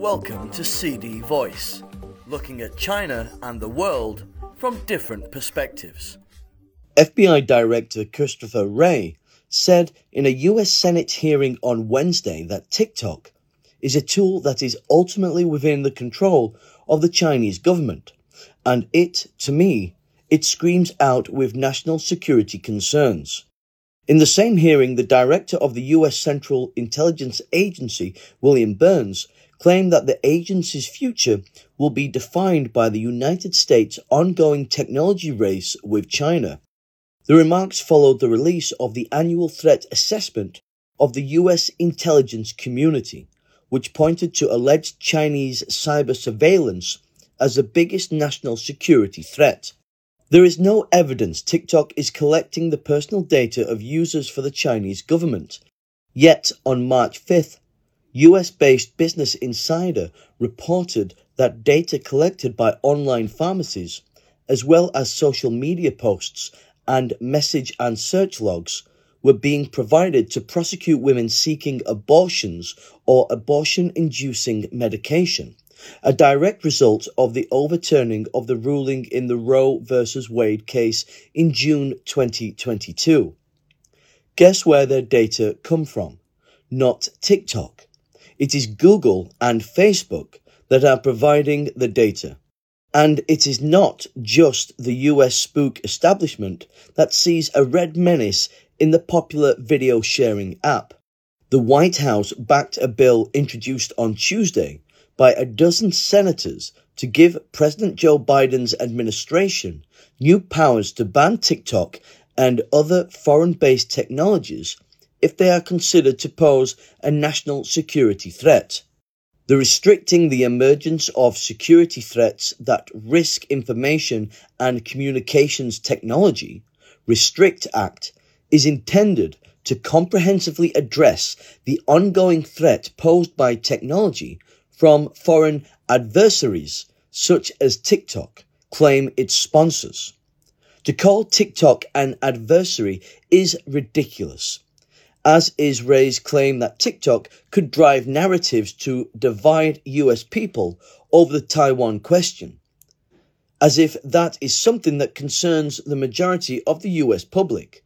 Welcome to CD Voice, looking at China and the world from different perspectives. FBI Director Christopher Wray said in a US Senate hearing on Wednesday that TikTok is a tool that is ultimately within the control of the Chinese government, and it, to me, it screams out with national security concerns. In the same hearing, the director of the US Central Intelligence Agency, William Burns, claimed that the agency's future will be defined by the United States' ongoing technology race with China. The remarks followed the release of the annual threat assessment of the US intelligence community, which pointed to alleged Chinese cyber surveillance as the biggest national security threat. There is no evidence TikTok is collecting the personal data of users for the Chinese government. Yet, on March 5th, US based Business Insider reported that data collected by online pharmacies, as well as social media posts and message and search logs, were being provided to prosecute women seeking abortions or abortion inducing medication, a direct result of the overturning of the ruling in the Roe v. Wade case in June 2022. Guess where their data come from? Not TikTok. It is Google and Facebook that are providing the data. And it is not just the US spook establishment that sees a red menace in the popular video sharing app. The White House backed a bill introduced on Tuesday by a dozen senators to give President Joe Biden's administration new powers to ban TikTok and other foreign based technologies if they are considered to pose a national security threat. The Restricting the Emergence of Security Threats That Risk Information and Communications Technology, Restrict Act, is intended to comprehensively address the ongoing threat posed by technology from foreign adversaries such as TikTok, claim its sponsors. To call TikTok an adversary is ridiculous as is Wray's claim that TikTok could drive narratives to divide US people over the Taiwan question, as if that is something that concerns the majority of the US public.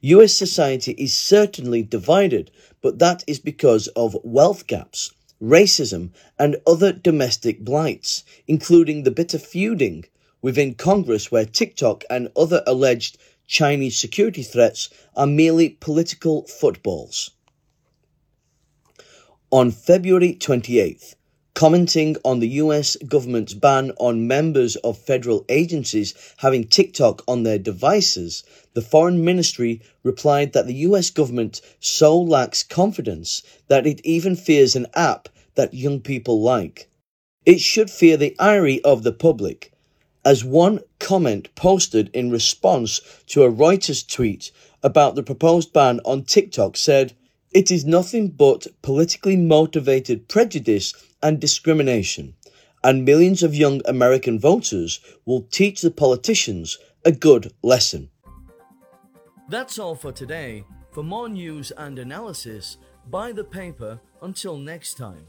US society is certainly divided, but that is because of wealth gaps, racism, and other domestic blights, including the bitter feuding within Congress where TikTok and other alleged Chinese security threats are merely political footballs. On February 28th, commenting on the US government's ban on members of federal agencies having TikTok on their devices, the Foreign Ministry replied that the US government so lacks confidence that it even fears an app that young people like. It should fear the ire of the public as one comment posted in response to a Reuters tweet about the proposed ban on TikTok said, It is nothing but politically motivated prejudice and discrimination, and millions of young American voters will teach the politicians a good lesson. That's all for today. For more news and analysis, buy the paper until next time.